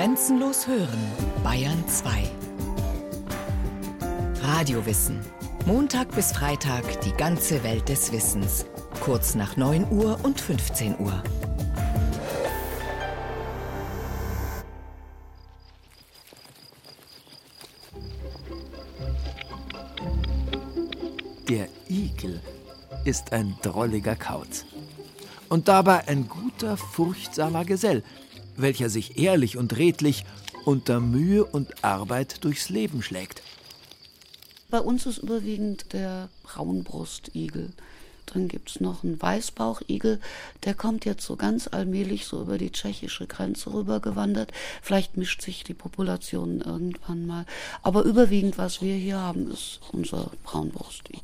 Grenzenlos hören, Bayern 2. Radiowissen. Montag bis Freitag die ganze Welt des Wissens. Kurz nach 9 Uhr und 15 Uhr. Der Igel ist ein drolliger Kauz. Und dabei ein guter, furchtsamer Gesell, welcher sich ehrlich und redlich unter Mühe und Arbeit durchs Leben schlägt. Bei uns ist überwiegend der Braunbrustigel. Dann gibt es noch einen Weißbauchigel, der kommt jetzt so ganz allmählich so über die tschechische Grenze rüber gewandert. Vielleicht mischt sich die Population irgendwann mal. Aber überwiegend, was wir hier haben, ist unser Braunbrustigel.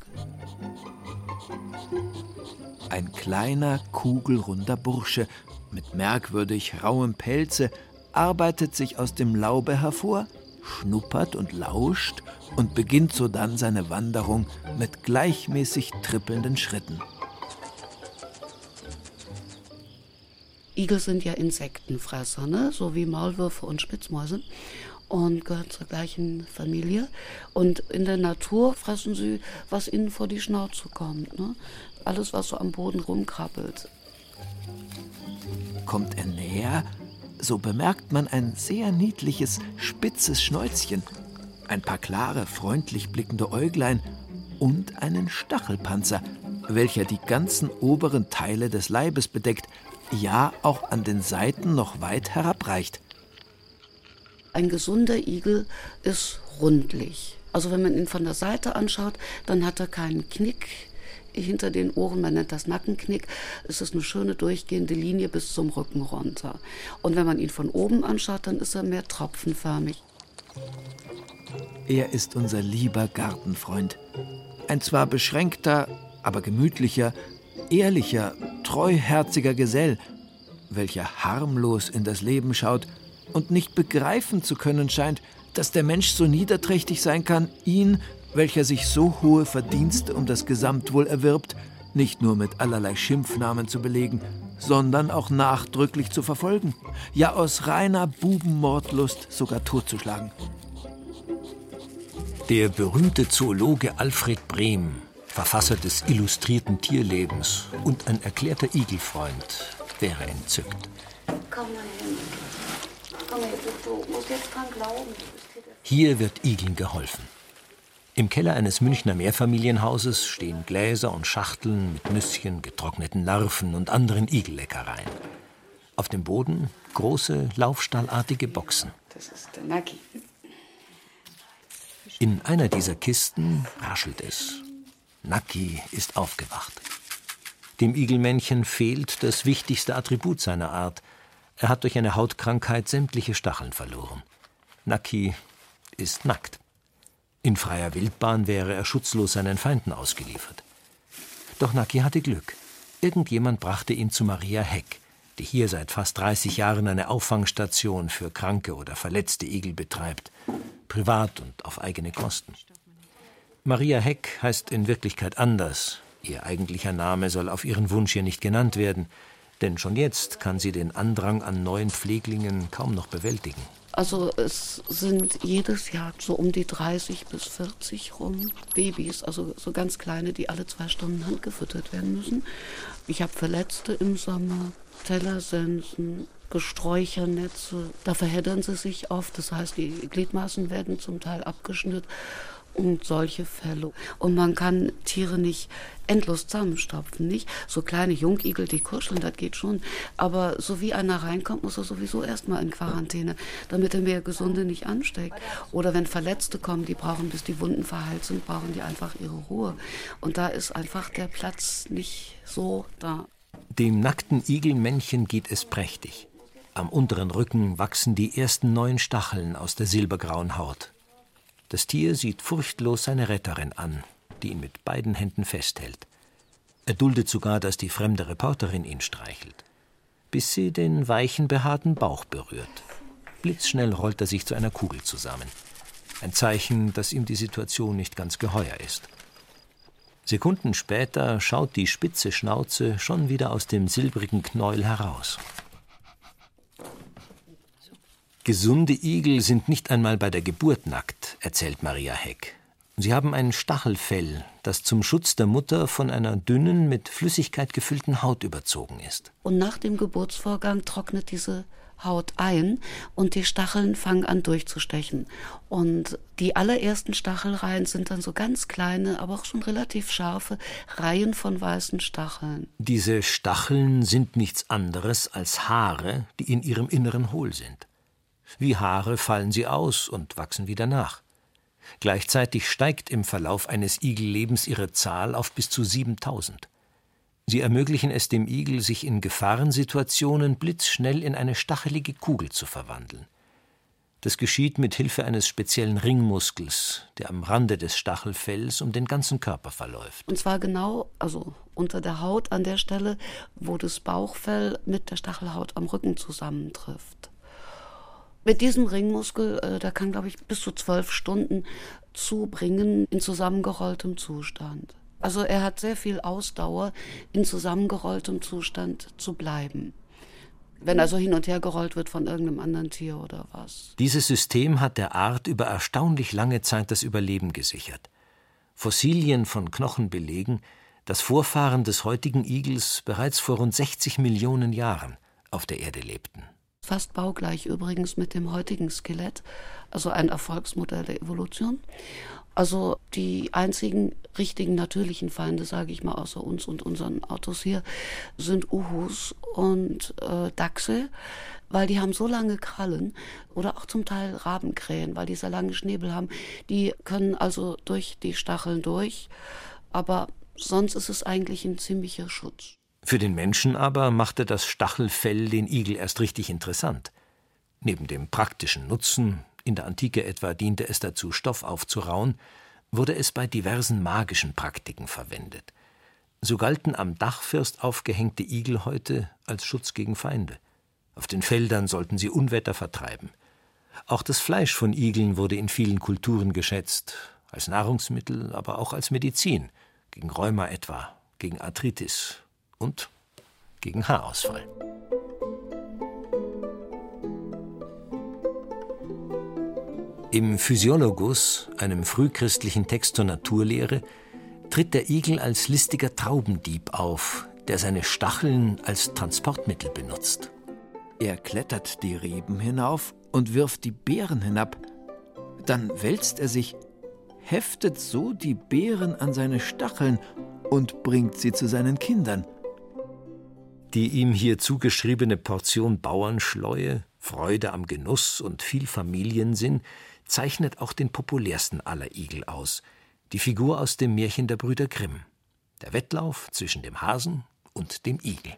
Ein kleiner, kugelrunder Bursche mit merkwürdig rauem Pelze arbeitet sich aus dem Laube hervor, schnuppert und lauscht und beginnt sodann seine Wanderung mit gleichmäßig trippelnden Schritten. Igel sind ja Insektenfresser, ne? so wie Maulwürfe und Spitzmäuse und gehören zur gleichen Familie. Und in der Natur fressen sie, was ihnen vor die Schnauze kommt. Ne? Alles, was so am Boden rumkrabbelt. Kommt er näher, so bemerkt man ein sehr niedliches, spitzes Schnäuzchen, ein paar klare, freundlich blickende Äuglein und einen Stachelpanzer, welcher die ganzen oberen Teile des Leibes bedeckt, ja auch an den Seiten noch weit herabreicht. Ein gesunder Igel ist rundlich. Also wenn man ihn von der Seite anschaut, dann hat er keinen Knick hinter den Ohren, man nennt das Nackenknick. Es ist eine schöne durchgehende Linie bis zum Rücken runter. Und wenn man ihn von oben anschaut, dann ist er mehr tropfenförmig. Er ist unser lieber Gartenfreund. Ein zwar beschränkter, aber gemütlicher, ehrlicher, treuherziger Gesell, welcher harmlos in das Leben schaut und nicht begreifen zu können scheint, dass der Mensch so niederträchtig sein kann, ihn, welcher sich so hohe Verdienste um das Gesamtwohl erwirbt, nicht nur mit allerlei Schimpfnamen zu belegen, sondern auch nachdrücklich zu verfolgen, ja aus reiner Bubenmordlust sogar totzuschlagen. Der berühmte Zoologe Alfred Brehm, Verfasser des illustrierten Tierlebens und ein erklärter Igelfreund, wäre entzückt. Komm mal hin. Komm her, du, du musst jetzt dran glauben. Hier wird Igeln geholfen. Im Keller eines Münchner Mehrfamilienhauses stehen Gläser und Schachteln mit Nüsschen, getrockneten Larven und anderen Igelleckereien. Auf dem Boden große, laufstallartige Boxen. Das ist der Naki. In einer dieser Kisten raschelt es. Naki ist aufgewacht. Dem Igelmännchen fehlt das wichtigste Attribut seiner Art. Er hat durch eine Hautkrankheit sämtliche Stacheln verloren. Naki ist nackt. In freier Wildbahn wäre er schutzlos seinen Feinden ausgeliefert. Doch Naki hatte Glück. Irgendjemand brachte ihn zu Maria Heck, die hier seit fast 30 Jahren eine Auffangstation für kranke oder verletzte Igel betreibt, privat und auf eigene Kosten. Maria Heck heißt in Wirklichkeit anders. Ihr eigentlicher Name soll auf ihren Wunsch hier nicht genannt werden, denn schon jetzt kann sie den Andrang an neuen Pfleglingen kaum noch bewältigen. Also es sind jedes Jahr so um die 30 bis 40 rum Babys, also so ganz kleine, die alle zwei Stunden handgefüttert werden müssen. Ich habe Verletzte im Sommer, Tellersensen, Gesträuchernetze. Da verheddern sie sich oft, das heißt, die Gliedmaßen werden zum Teil abgeschnitten und solche Fälle. Und man kann Tiere nicht endlos zusammenstopfen, nicht? So kleine Jungigel, die kuscheln, das geht schon. Aber so wie einer reinkommt, muss er sowieso erstmal in Quarantäne, damit er mehr Gesunde nicht ansteckt. Oder wenn Verletzte kommen, die brauchen, bis die Wunden verheilt sind, brauchen die einfach ihre Ruhe. Und da ist einfach der Platz nicht so da. Dem nackten Igelmännchen geht es prächtig. Am unteren Rücken wachsen die ersten neuen Stacheln aus der silbergrauen Haut. Das Tier sieht furchtlos seine Retterin an, die ihn mit beiden Händen festhält. Er duldet sogar, dass die fremde Reporterin ihn streichelt, bis sie den weichen, behaarten Bauch berührt. Blitzschnell rollt er sich zu einer Kugel zusammen. Ein Zeichen, dass ihm die Situation nicht ganz geheuer ist. Sekunden später schaut die spitze Schnauze schon wieder aus dem silbrigen Knäuel heraus. Gesunde Igel sind nicht einmal bei der Geburt nackt, erzählt Maria Heck. Sie haben ein Stachelfell, das zum Schutz der Mutter von einer dünnen, mit Flüssigkeit gefüllten Haut überzogen ist. Und nach dem Geburtsvorgang trocknet diese Haut ein und die Stacheln fangen an durchzustechen. Und die allerersten Stachelreihen sind dann so ganz kleine, aber auch schon relativ scharfe Reihen von weißen Stacheln. Diese Stacheln sind nichts anderes als Haare, die in ihrem Inneren hohl sind. Wie Haare fallen sie aus und wachsen wieder nach. Gleichzeitig steigt im Verlauf eines Igellebens ihre Zahl auf bis zu 7000. Sie ermöglichen es dem Igel, sich in Gefahrensituationen blitzschnell in eine stachelige Kugel zu verwandeln. Das geschieht mit Hilfe eines speziellen Ringmuskels, der am Rande des Stachelfells um den ganzen Körper verläuft. Und zwar genau, also unter der Haut an der Stelle, wo das Bauchfell mit der Stachelhaut am Rücken zusammentrifft. Mit diesem Ringmuskel, äh, der kann, glaube ich, bis zu zwölf Stunden zubringen in zusammengerolltem Zustand. Also er hat sehr viel Ausdauer, in zusammengerolltem Zustand zu bleiben. Wenn also hin und her gerollt wird von irgendeinem anderen Tier oder was. Dieses System hat der Art über erstaunlich lange Zeit das Überleben gesichert. Fossilien von Knochen belegen, dass Vorfahren des heutigen Igels bereits vor rund 60 Millionen Jahren auf der Erde lebten fast baugleich übrigens mit dem heutigen Skelett, also ein Erfolgsmodell der Evolution. Also die einzigen richtigen natürlichen Feinde, sage ich mal, außer uns und unseren Autos hier, sind Uhus und äh, Dachse, weil die haben so lange Krallen oder auch zum Teil Rabenkrähen, weil die sehr lange Schnäbel haben. Die können also durch die Stacheln durch, aber sonst ist es eigentlich ein ziemlicher Schutz. Für den Menschen aber machte das Stachelfell den Igel erst richtig interessant. Neben dem praktischen Nutzen, in der Antike etwa diente es dazu, Stoff aufzurauen, wurde es bei diversen magischen Praktiken verwendet. So galten am Dachfirst aufgehängte Igelhäute als Schutz gegen Feinde. Auf den Feldern sollten sie Unwetter vertreiben. Auch das Fleisch von Igeln wurde in vielen Kulturen geschätzt, als Nahrungsmittel, aber auch als Medizin, gegen Rheuma etwa, gegen Arthritis und gegen Haarausfall. Im Physiologus, einem frühchristlichen Text zur Naturlehre, tritt der Igel als listiger Traubendieb auf, der seine Stacheln als Transportmittel benutzt. Er klettert die Reben hinauf und wirft die Beeren hinab. Dann wälzt er sich, heftet so die Beeren an seine Stacheln und bringt sie zu seinen Kindern. Die ihm hier zugeschriebene Portion Bauernschleue, Freude am Genuss und viel Familiensinn zeichnet auch den populärsten aller Igel aus, die Figur aus dem Märchen der Brüder Grimm. Der Wettlauf zwischen dem Hasen und dem Igel.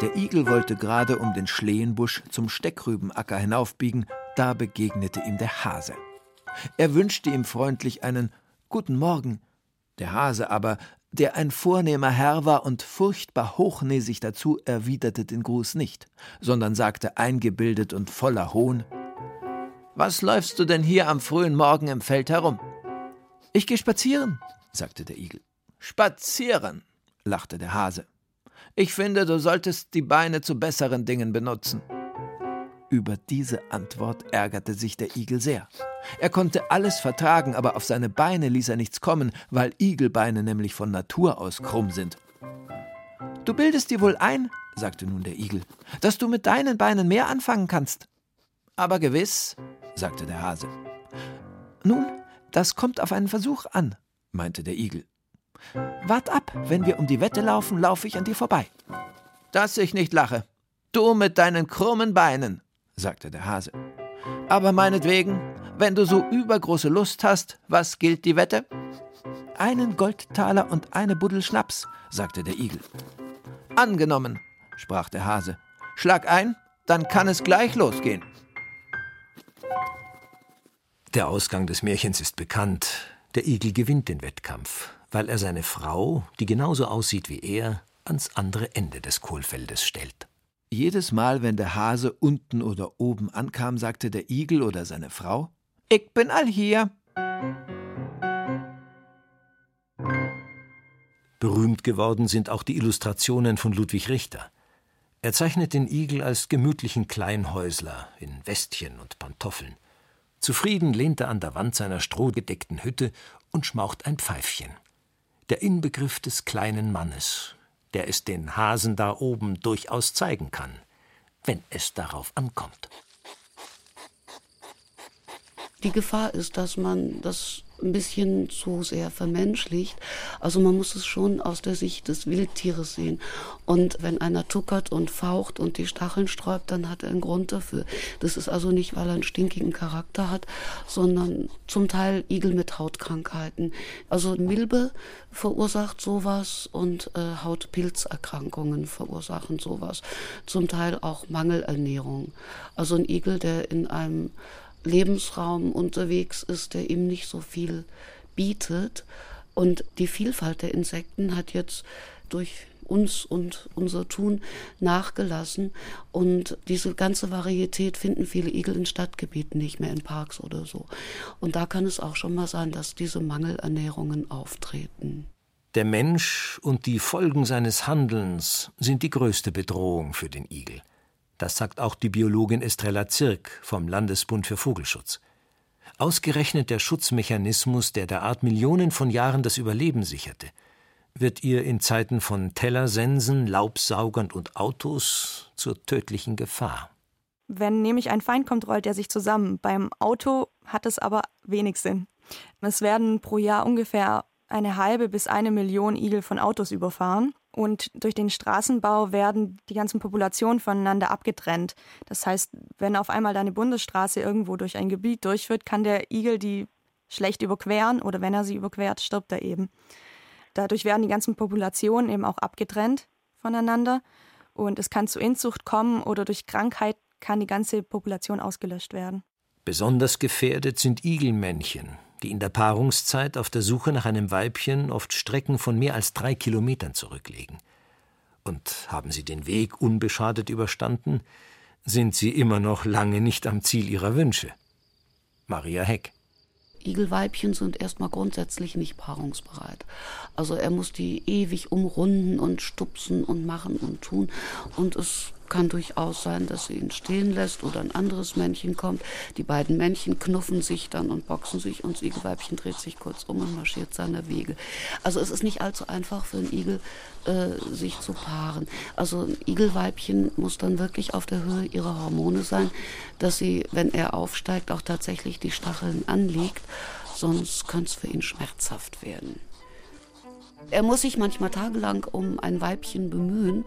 Der Igel wollte gerade um den Schlehenbusch zum Steckrübenacker hinaufbiegen, da begegnete ihm der Hase. Er wünschte ihm freundlich einen Guten Morgen. Der Hase aber der ein vornehmer Herr war und furchtbar hochnäsig dazu, erwiderte den Gruß nicht, sondern sagte eingebildet und voller Hohn Was läufst du denn hier am frühen Morgen im Feld herum? Ich geh spazieren, sagte der Igel. Spazieren, lachte der Hase. Ich finde, du solltest die Beine zu besseren Dingen benutzen. Über diese Antwort ärgerte sich der Igel sehr. Er konnte alles vertragen, aber auf seine Beine ließ er nichts kommen, weil Igelbeine nämlich von Natur aus krumm sind. Du bildest dir wohl ein, sagte nun der Igel, dass du mit deinen Beinen mehr anfangen kannst. Aber gewiss, sagte der Hase. Nun, das kommt auf einen Versuch an, meinte der Igel. Wart ab, wenn wir um die Wette laufen, laufe ich an dir vorbei. Dass ich nicht lache. Du mit deinen krummen Beinen, sagte der Hase. Aber meinetwegen, wenn du so übergroße Lust hast, was gilt die Wette? Einen Goldtaler und eine Buddel Schnaps, sagte der Igel. Angenommen, sprach der Hase. Schlag ein, dann kann es gleich losgehen. Der Ausgang des Märchens ist bekannt. Der Igel gewinnt den Wettkampf, weil er seine Frau, die genauso aussieht wie er, ans andere Ende des Kohlfeldes stellt. Jedes Mal, wenn der Hase unten oder oben ankam, sagte der Igel oder seine Frau: Ich bin all hier. Berühmt geworden sind auch die Illustrationen von Ludwig Richter. Er zeichnet den Igel als gemütlichen Kleinhäusler in Westchen und Pantoffeln. Zufrieden lehnt er an der Wand seiner strohgedeckten Hütte und schmaucht ein Pfeifchen. Der Inbegriff des kleinen Mannes, der es den Hasen da oben durchaus zeigen kann, wenn es darauf ankommt. Die Gefahr ist, dass man das ein bisschen zu sehr vermenschlicht. Also man muss es schon aus der Sicht des Wildtieres sehen. Und wenn einer tuckert und faucht und die Stacheln sträubt, dann hat er einen Grund dafür. Das ist also nicht, weil er einen stinkigen Charakter hat, sondern zum Teil Igel mit Hautkrankheiten. Also Milbe verursacht sowas und äh, Hautpilzerkrankungen verursachen sowas. Zum Teil auch Mangelernährung. Also ein Igel, der in einem Lebensraum unterwegs ist, der ihm nicht so viel bietet. Und die Vielfalt der Insekten hat jetzt durch uns und unser Tun nachgelassen. Und diese ganze Varietät finden viele Igel in Stadtgebieten nicht mehr, in Parks oder so. Und da kann es auch schon mal sein, dass diese Mangelernährungen auftreten. Der Mensch und die Folgen seines Handelns sind die größte Bedrohung für den Igel. Das sagt auch die Biologin Estrella Zirk vom Landesbund für Vogelschutz. Ausgerechnet der Schutzmechanismus, der der Art Millionen von Jahren das Überleben sicherte, wird ihr in Zeiten von Tellersensen, Laubsaugern und Autos zur tödlichen Gefahr. Wenn nämlich ein Feind kommt, rollt er sich zusammen. Beim Auto hat es aber wenig Sinn. Es werden pro Jahr ungefähr eine halbe bis eine Million Igel von Autos überfahren. Und durch den Straßenbau werden die ganzen Populationen voneinander abgetrennt. Das heißt, wenn auf einmal eine Bundesstraße irgendwo durch ein Gebiet durchführt, kann der Igel die schlecht überqueren oder wenn er sie überquert, stirbt er eben. Dadurch werden die ganzen Populationen eben auch abgetrennt voneinander und es kann zu Inzucht kommen oder durch Krankheit kann die ganze Population ausgelöscht werden. Besonders gefährdet sind Igelmännchen, die in der Paarungszeit auf der Suche nach einem Weibchen oft Strecken von mehr als drei Kilometern zurücklegen. Und haben sie den Weg unbeschadet überstanden, sind sie immer noch lange nicht am Ziel ihrer Wünsche. Maria Heck. Igelweibchen sind erstmal grundsätzlich nicht paarungsbereit. Also er muss die ewig umrunden und stupsen und machen und tun. Und es kann durchaus sein, dass sie ihn stehen lässt oder ein anderes Männchen kommt. Die beiden Männchen knuffen sich dann und boxen sich und das Igelweibchen dreht sich kurz um und marschiert seiner Wege. Also es ist nicht allzu einfach für einen Igel, äh, sich zu paaren. Also ein Igelweibchen muss dann wirklich auf der Höhe ihrer Hormone sein, dass sie, wenn er aufsteigt, auch tatsächlich die Stacheln anlegt. Sonst könnte es für ihn schmerzhaft werden. Er muss sich manchmal tagelang um ein Weibchen bemühen,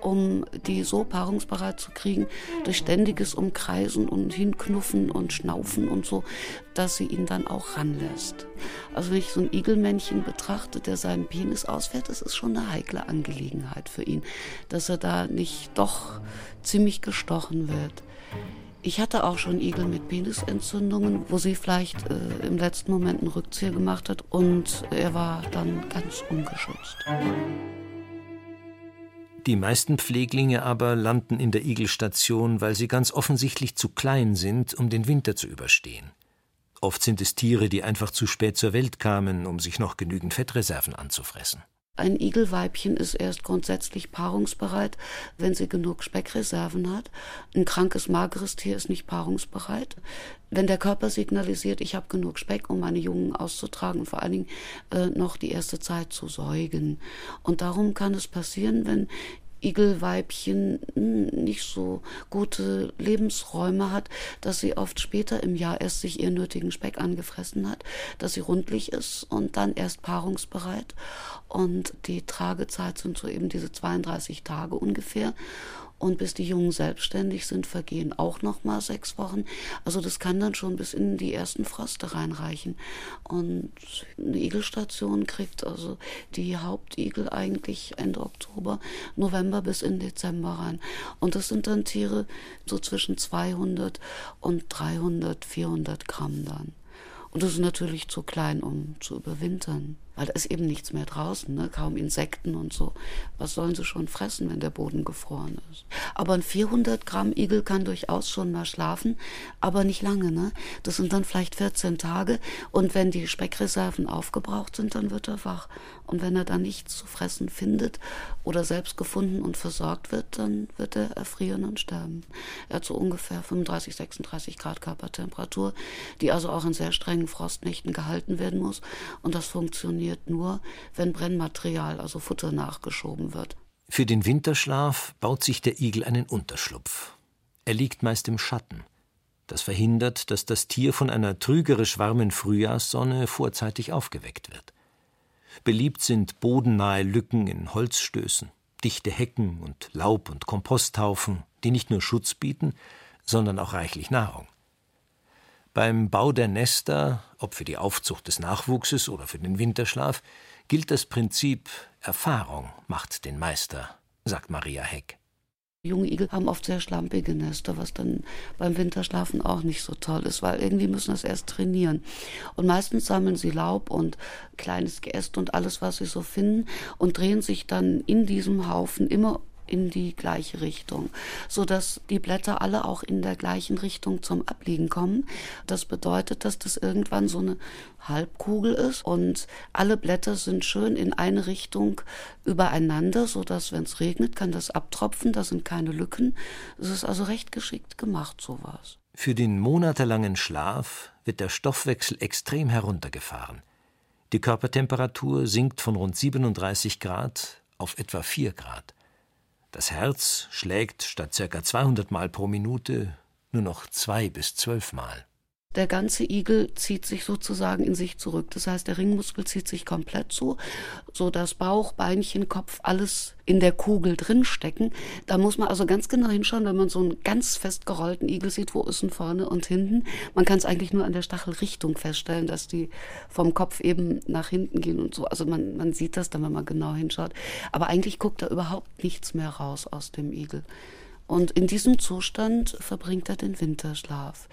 um die so paarungsbereit zu kriegen, durch ständiges Umkreisen und Hinknuffen und Schnaufen und so, dass sie ihn dann auch ranlässt. Also wenn ich so ein Igelmännchen betrachte, der seinen Penis ausfährt, das ist schon eine heikle Angelegenheit für ihn, dass er da nicht doch ziemlich gestochen wird. Ich hatte auch schon Igel mit Penisentzündungen, wo sie vielleicht äh, im letzten Moment einen Rückzieher gemacht hat und er war dann ganz ungeschützt. Die meisten Pfleglinge aber landen in der Igelstation, weil sie ganz offensichtlich zu klein sind, um den Winter zu überstehen. Oft sind es Tiere, die einfach zu spät zur Welt kamen, um sich noch genügend Fettreserven anzufressen. Ein Igelweibchen ist erst grundsätzlich paarungsbereit, wenn sie genug Speckreserven hat. Ein krankes, mageres Tier ist nicht paarungsbereit. Wenn der Körper signalisiert, ich habe genug Speck, um meine Jungen auszutragen und vor allen Dingen äh, noch die erste Zeit zu säugen. Und darum kann es passieren, wenn Igelweibchen hm, nicht so gute Lebensräume hat, dass sie oft später im Jahr erst sich ihren nötigen Speck angefressen hat, dass sie rundlich ist und dann erst paarungsbereit. Und die Tragezeit sind so eben diese 32 Tage ungefähr. Und bis die Jungen selbstständig sind, vergehen auch noch mal sechs Wochen. Also das kann dann schon bis in die ersten Froste reinreichen. Und eine Igelstation kriegt also die Hauptigel eigentlich Ende Oktober, November bis in Dezember rein. Und das sind dann Tiere so zwischen 200 und 300, 400 Gramm dann. Und das ist natürlich zu klein, um zu überwintern. Weil da ist eben nichts mehr draußen, ne? kaum Insekten und so. Was sollen sie schon fressen, wenn der Boden gefroren ist? Aber ein 400 Gramm Igel kann durchaus schon mal schlafen, aber nicht lange. Ne? Das sind dann vielleicht 14 Tage und wenn die Speckreserven aufgebraucht sind, dann wird er wach. Und wenn er dann nichts zu fressen findet oder selbst gefunden und versorgt wird, dann wird er erfrieren und sterben. Er hat so ungefähr 35, 36 Grad Körpertemperatur, die also auch in sehr strengen Frostnächten gehalten werden muss. Und das funktioniert nur, wenn Brennmaterial, also Futter, nachgeschoben wird. Für den Winterschlaf baut sich der Igel einen Unterschlupf. Er liegt meist im Schatten. Das verhindert, dass das Tier von einer trügerisch warmen Frühjahrssonne vorzeitig aufgeweckt wird. Beliebt sind bodennahe Lücken in Holzstößen, dichte Hecken und Laub- und Komposthaufen, die nicht nur Schutz bieten, sondern auch reichlich Nahrung. Beim Bau der Nester, ob für die Aufzucht des Nachwuchses oder für den Winterschlaf, gilt das Prinzip Erfahrung macht den Meister, sagt Maria Heck. Junge Igel haben oft sehr schlampige Nester, was dann beim Winterschlafen auch nicht so toll ist, weil irgendwie müssen das erst trainieren. Und meistens sammeln sie Laub und kleines Geäst und alles, was sie so finden und drehen sich dann in diesem Haufen immer in die gleiche Richtung, so dass die Blätter alle auch in der gleichen Richtung zum Abliegen kommen. Das bedeutet, dass das irgendwann so eine Halbkugel ist und alle Blätter sind schön in eine Richtung übereinander, so dass wenn es regnet, kann das abtropfen, da sind keine Lücken. Es ist also recht geschickt gemacht sowas. Für den monatelangen Schlaf wird der Stoffwechsel extrem heruntergefahren. Die Körpertemperatur sinkt von rund 37 Grad auf etwa 4 Grad. Das Herz schlägt statt ca. 200 Mal pro Minute nur noch zwei bis zwölf Mal. Der ganze Igel zieht sich sozusagen in sich zurück. Das heißt, der Ringmuskel zieht sich komplett zu, so dass Bauch, Beinchen, Kopf alles in der Kugel drinstecken. Da muss man also ganz genau hinschauen, wenn man so einen ganz fest gerollten Igel sieht, wo ist denn vorne und hinten. Man kann es eigentlich nur an der Stachelrichtung feststellen, dass die vom Kopf eben nach hinten gehen und so. Also man, man sieht das dann, wenn man genau hinschaut. Aber eigentlich guckt da überhaupt nichts mehr raus aus dem Igel. Und in diesem Zustand verbringt er den Winterschlaf.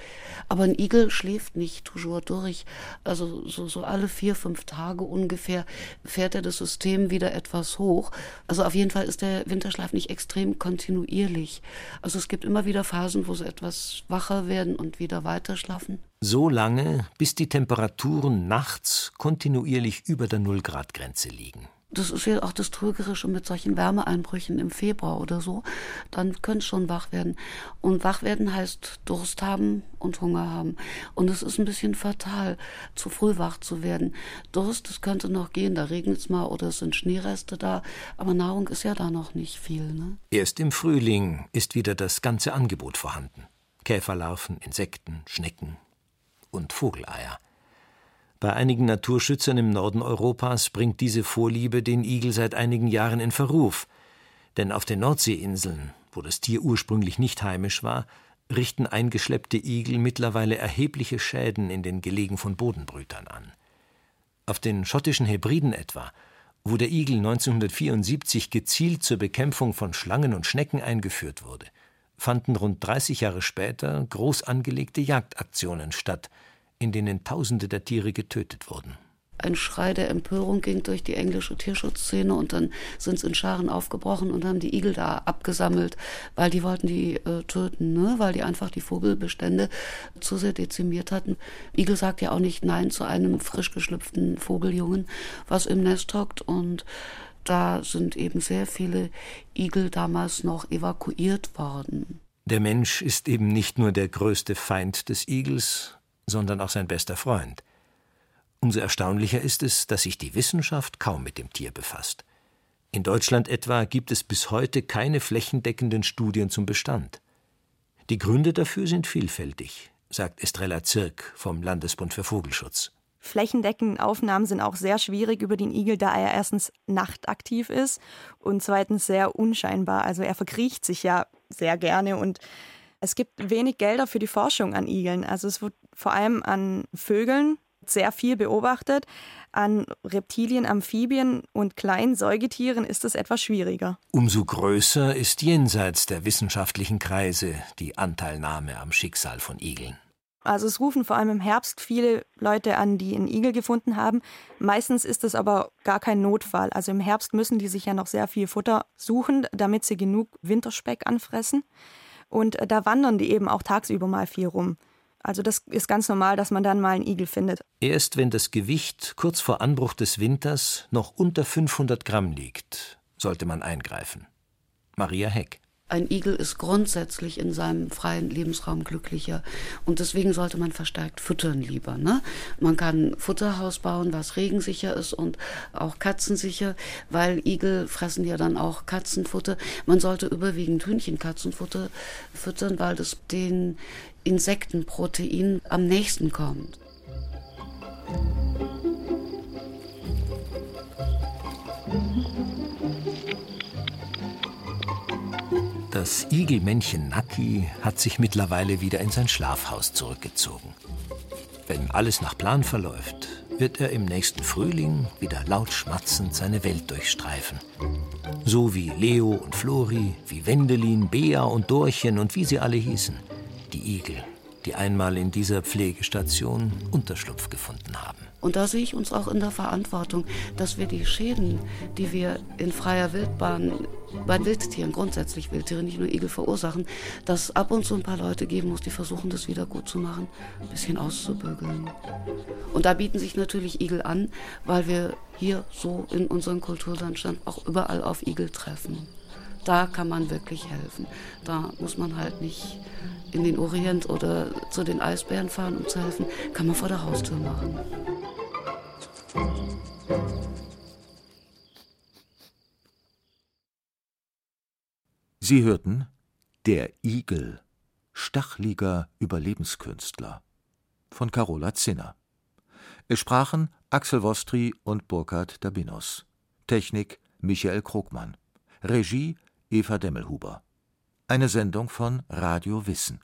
Aber ein Igel schläft nicht toujours durch. Also so, so alle vier, fünf Tage ungefähr fährt er das System wieder etwas hoch. Also auf jeden Fall ist der Winterschlaf nicht extrem kontinuierlich. Also es gibt immer wieder Phasen, wo sie etwas wacher werden und wieder weiter schlafen. So lange, bis die Temperaturen nachts kontinuierlich über der Nullgradgrenze liegen das ist ja auch das Trügerische mit solchen Wärmeeinbrüchen im Februar oder so, dann könnte es schon wach werden. Und wach werden heißt Durst haben und Hunger haben. Und es ist ein bisschen fatal, zu früh wach zu werden. Durst, das könnte noch gehen, da regnet es mal oder es sind Schneereste da, aber Nahrung ist ja da noch nicht viel. Ne? Erst im Frühling ist wieder das ganze Angebot vorhanden. Käferlarven, Insekten, Schnecken und Vogeleier. Bei einigen Naturschützern im Norden Europas bringt diese Vorliebe den Igel seit einigen Jahren in Verruf. Denn auf den Nordseeinseln, wo das Tier ursprünglich nicht heimisch war, richten eingeschleppte Igel mittlerweile erhebliche Schäden in den Gelegen von Bodenbrütern an. Auf den schottischen Hebriden etwa, wo der Igel 1974 gezielt zur Bekämpfung von Schlangen und Schnecken eingeführt wurde, fanden rund 30 Jahre später groß angelegte Jagdaktionen statt, in denen Tausende der Tiere getötet wurden. Ein Schrei der Empörung ging durch die englische Tierschutzszene und dann sind es in Scharen aufgebrochen und haben die Igel da abgesammelt, weil die wollten die äh, töten, ne? weil die einfach die Vogelbestände zu sehr dezimiert hatten. Igel sagt ja auch nicht Nein zu einem frisch geschlüpften Vogeljungen, was im Nest hockt und da sind eben sehr viele Igel damals noch evakuiert worden. Der Mensch ist eben nicht nur der größte Feind des Igels, sondern auch sein bester Freund. Umso erstaunlicher ist es, dass sich die Wissenschaft kaum mit dem Tier befasst. In Deutschland etwa gibt es bis heute keine flächendeckenden Studien zum Bestand. Die Gründe dafür sind vielfältig, sagt Estrella Zirk vom Landesbund für Vogelschutz. Flächendeckende Aufnahmen sind auch sehr schwierig über den Igel, da er erstens nachtaktiv ist und zweitens sehr unscheinbar. Also er verkriecht sich ja sehr gerne und es gibt wenig Gelder für die Forschung an Igeln. Also es wird vor allem an Vögeln sehr viel beobachtet. An Reptilien, Amphibien und kleinen Säugetieren ist es etwas schwieriger. Umso größer ist jenseits der wissenschaftlichen Kreise die Anteilnahme am Schicksal von Igeln. Also es rufen vor allem im Herbst viele Leute an, die einen Igel gefunden haben. Meistens ist es aber gar kein Notfall. Also im Herbst müssen die sich ja noch sehr viel Futter suchen, damit sie genug Winterspeck anfressen. Und äh, da wandern die eben auch tagsüber mal viel rum. Also das ist ganz normal, dass man dann mal einen Igel findet. Erst wenn das Gewicht kurz vor Anbruch des Winters noch unter 500 Gramm liegt, sollte man eingreifen. Maria Heck. Ein Igel ist grundsätzlich in seinem freien Lebensraum glücklicher und deswegen sollte man verstärkt füttern lieber. Ne? Man kann Futterhaus bauen, was regensicher ist und auch katzensicher, weil Igel fressen ja dann auch Katzenfutter. Man sollte überwiegend Hühnchenkatzenfutter füttern, weil das den Insektenprotein am nächsten kommt. Das Igelmännchen Naki hat sich mittlerweile wieder in sein Schlafhaus zurückgezogen. Wenn alles nach Plan verläuft, wird er im nächsten Frühling wieder laut schmatzend seine Welt durchstreifen. So wie Leo und Flori, wie Wendelin, Bea und Dorchen und wie sie alle hießen. Die Igel, die einmal in dieser Pflegestation Unterschlupf gefunden haben. Und da sehe ich uns auch in der Verantwortung, dass wir die Schäden, die wir in freier Wildbahn bei Wildtieren, grundsätzlich Wildtiere, nicht nur Igel verursachen, dass ab und zu ein paar Leute geben muss, die versuchen, das wieder gut zu machen, ein bisschen auszubügeln. Und da bieten sich natürlich Igel an, weil wir hier so in unserem Kulturlandstand auch überall auf Igel treffen. Da kann man wirklich helfen. Da muss man halt nicht in den Orient oder zu den Eisbären fahren, um zu helfen. Kann man vor der Haustür machen. Sie hörten Der Igel, stachliger Überlebenskünstler von Carola Zinner. Es sprachen Axel Wostri und Burkhard Dabinos. Technik Michael Krogmann. Regie Eva Demmelhuber. Eine Sendung von Radio Wissen.